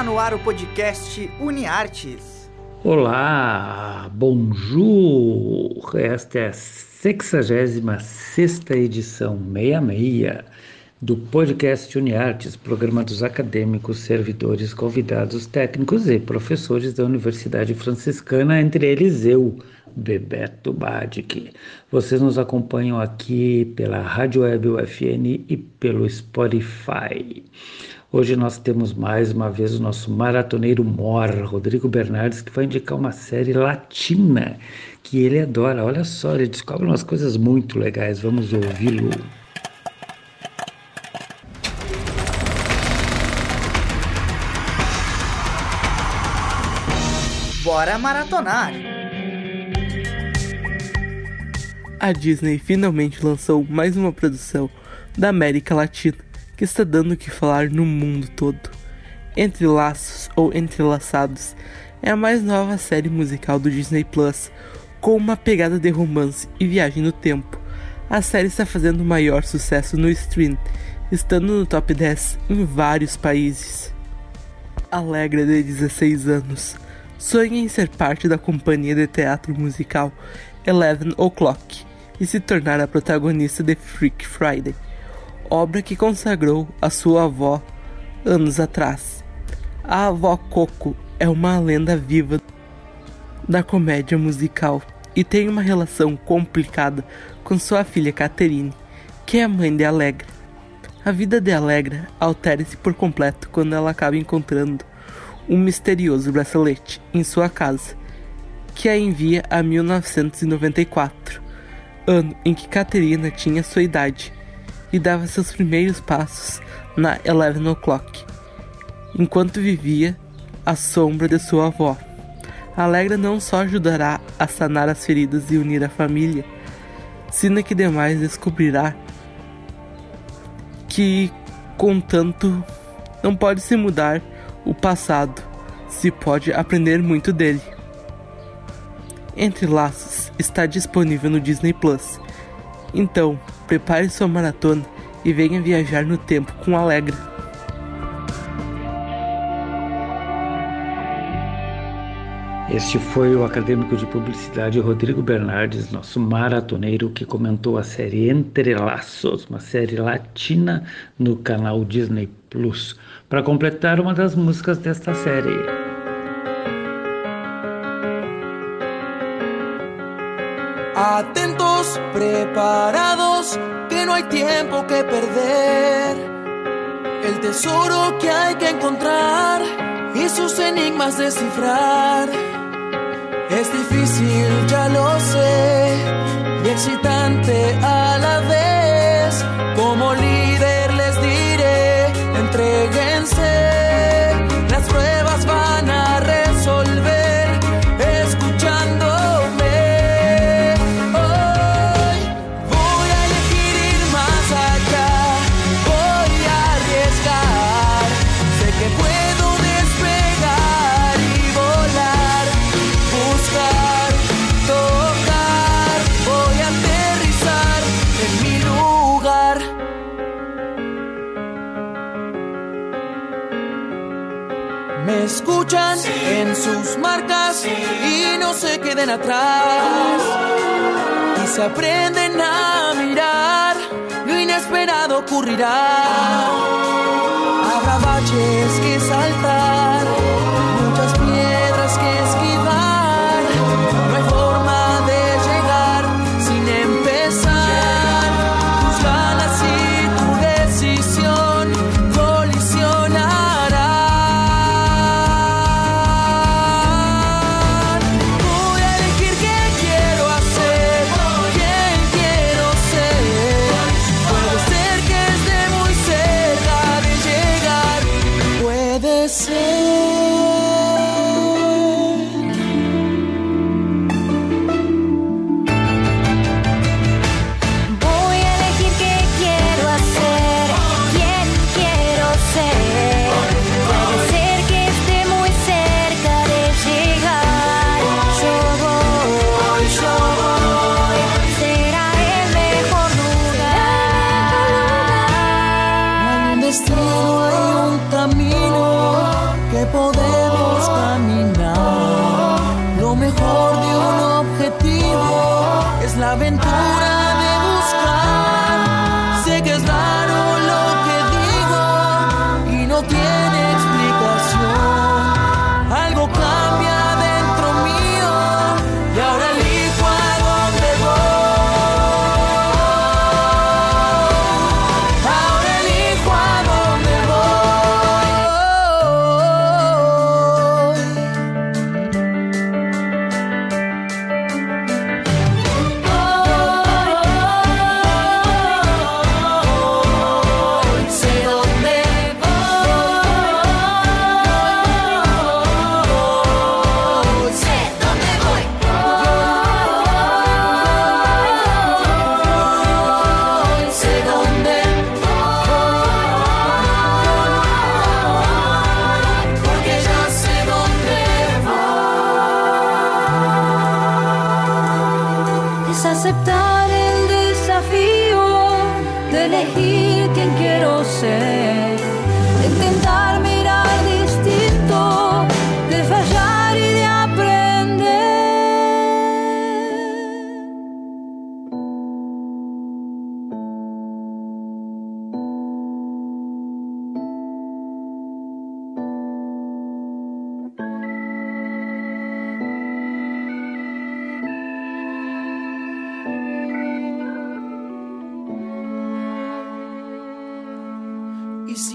Está no ar o podcast UniArtes. Olá, bonjour! Esta é a 66 edição 66 do podcast UniArtes, programa dos acadêmicos, servidores, convidados técnicos e professores da Universidade Franciscana, entre eles eu, Bebeto Badic. Vocês nos acompanham aqui pela Rádio Web UFN e pelo Spotify. Hoje nós temos mais uma vez o nosso maratoneiro mor, Rodrigo Bernardes, que vai indicar uma série latina que ele adora. Olha só, ele descobre umas coisas muito legais. Vamos ouvi-lo. Bora maratonar! A Disney finalmente lançou mais uma produção da América Latina que está dando o que falar no mundo todo. Entre Laços ou Entrelaçados é a mais nova série musical do Disney Plus, com uma pegada de romance e viagem no tempo. A série está fazendo maior sucesso no stream, estando no top 10 em vários países. Alegra de 16 anos, sonha em ser parte da companhia de teatro musical Eleven O'Clock e se tornar a protagonista de Freak Friday obra que consagrou a sua avó anos atrás. A avó Coco é uma lenda viva da comédia musical e tem uma relação complicada com sua filha Catherine, que é a mãe de Alegra. A vida de Alegra altera-se por completo quando ela acaba encontrando um misterioso bracelete em sua casa, que a envia a 1994, ano em que Caterina tinha sua idade e dava seus primeiros passos na Eleven O'Clock, enquanto vivia à sombra de sua avó. Alegra não só ajudará a sanar as feridas e unir a família, sino que demais descobrirá que, contanto, não pode se mudar o passado, se pode aprender muito dele. Entre Laços está disponível no Disney Plus. Então, prepare sua maratona e venha viajar no tempo com Alegre. Este foi o acadêmico de publicidade Rodrigo Bernardes, nosso maratoneiro, que comentou a série Entrelaços, uma série latina no canal Disney Plus, para completar uma das músicas desta série. Preparados, que no hay tiempo que perder. El tesoro que hay que encontrar y sus enigmas descifrar. Es difícil, ya lo sé, y excitante a la vez. Me escuchan en sus marcas y no se queden atrás. Y se aprenden a mirar, lo inesperado ocurrirá. Habrá baches que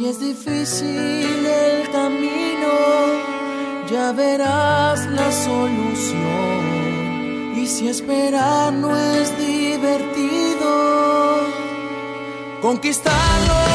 es difícil el camino, ya verás la solución. Y si esperar no es divertido, conquistarlo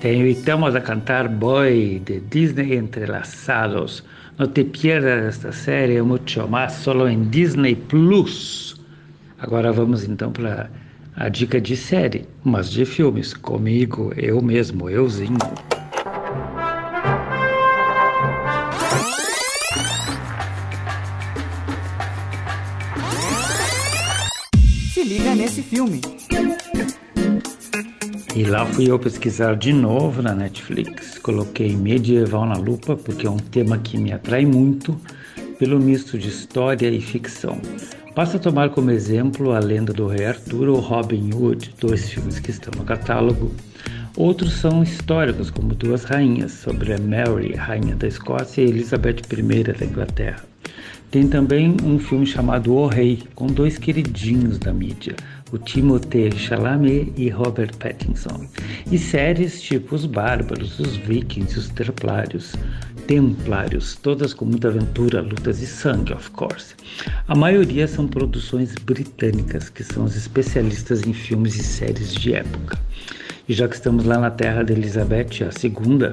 Te invitamos a cantar Boy de Disney Entrelazados. No te pierdas esta série, muito mais, solo em Disney Plus. Agora vamos então para a dica de série, mas de filmes, comigo, eu mesmo, euzinho. Se liga nesse filme. E lá fui eu pesquisar de novo na Netflix. Coloquei medieval na lupa porque é um tema que me atrai muito pelo misto de história e ficção. Basta tomar como exemplo A Lenda do Rei Arthur ou Robin Hood, dois filmes que estão no catálogo. Outros são históricos, como Duas Rainhas, sobre a Mary, rainha da Escócia, e Elizabeth I da Inglaterra. Tem também um filme chamado O Rei, com dois queridinhos da mídia, o Timothée Chalamet e Robert Pattinson. E séries tipo Os Bárbaros, Os Vikings, Os Templários, Templários, todas com muita aventura, lutas e sangue, of course. A maioria são produções britânicas, que são os especialistas em filmes e séries de época. E já que estamos lá na terra de Elizabeth II,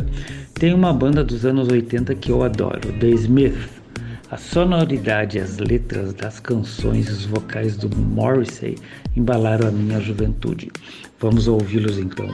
tem uma banda dos anos 80 que eu adoro, The Smith a sonoridade e as letras das canções e os vocais do Morrissey embalaram a minha juventude. Vamos ouvi-los então.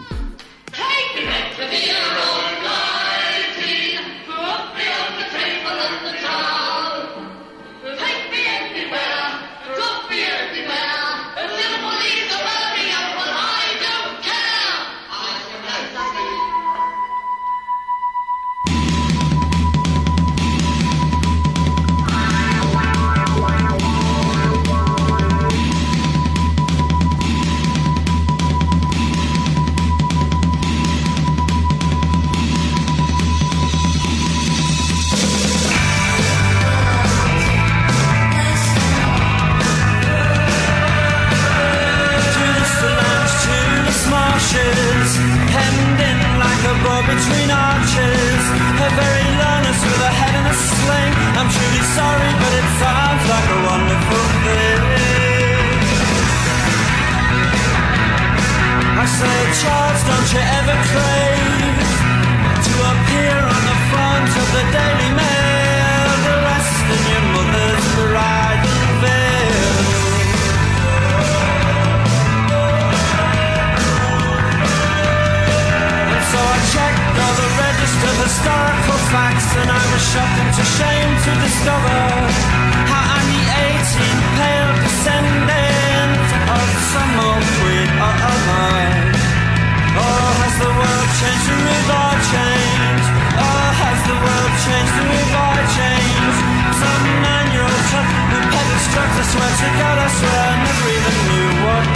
I swear I never even knew what.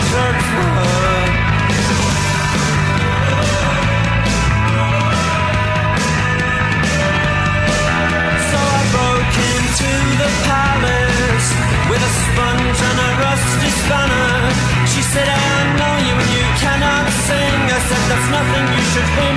So I broke into the palace with a sponge and a rusty spanner. She said, I know you and you cannot sing. I said, that's nothing you should hear.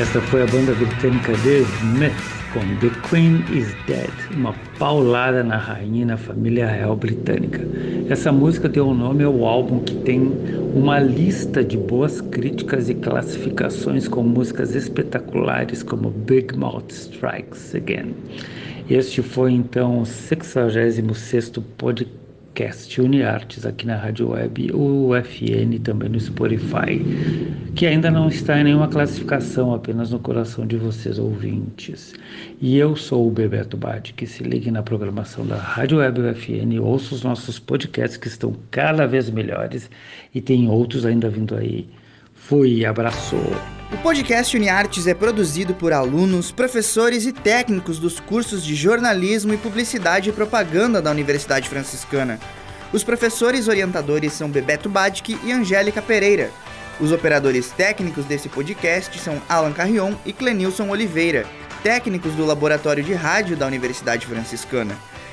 Essa foi a banda britânica The Smiths com The Queen is Dead, uma paulada na rainha e na família real britânica. Essa música deu o nome ao álbum que tem uma lista de boas críticas e classificações com músicas espetaculares como Big Mouth Strikes Again. Este foi então o 66º podcast podcast UniArtes aqui na Rádio Web, o UFN também no Spotify, que ainda não está em nenhuma classificação, apenas no coração de vocês ouvintes. E eu sou o Bebeto Bade, que se ligue na programação da Rádio Web UFN, ouça os nossos podcasts que estão cada vez melhores e tem outros ainda vindo aí. Fui, abraço! O podcast UniArtes é produzido por alunos, professores e técnicos dos cursos de jornalismo e publicidade e propaganda da Universidade Franciscana. Os professores orientadores são Bebeto Badic e Angélica Pereira. Os operadores técnicos desse podcast são Alan Carrion e Clenilson Oliveira, técnicos do Laboratório de Rádio da Universidade Franciscana.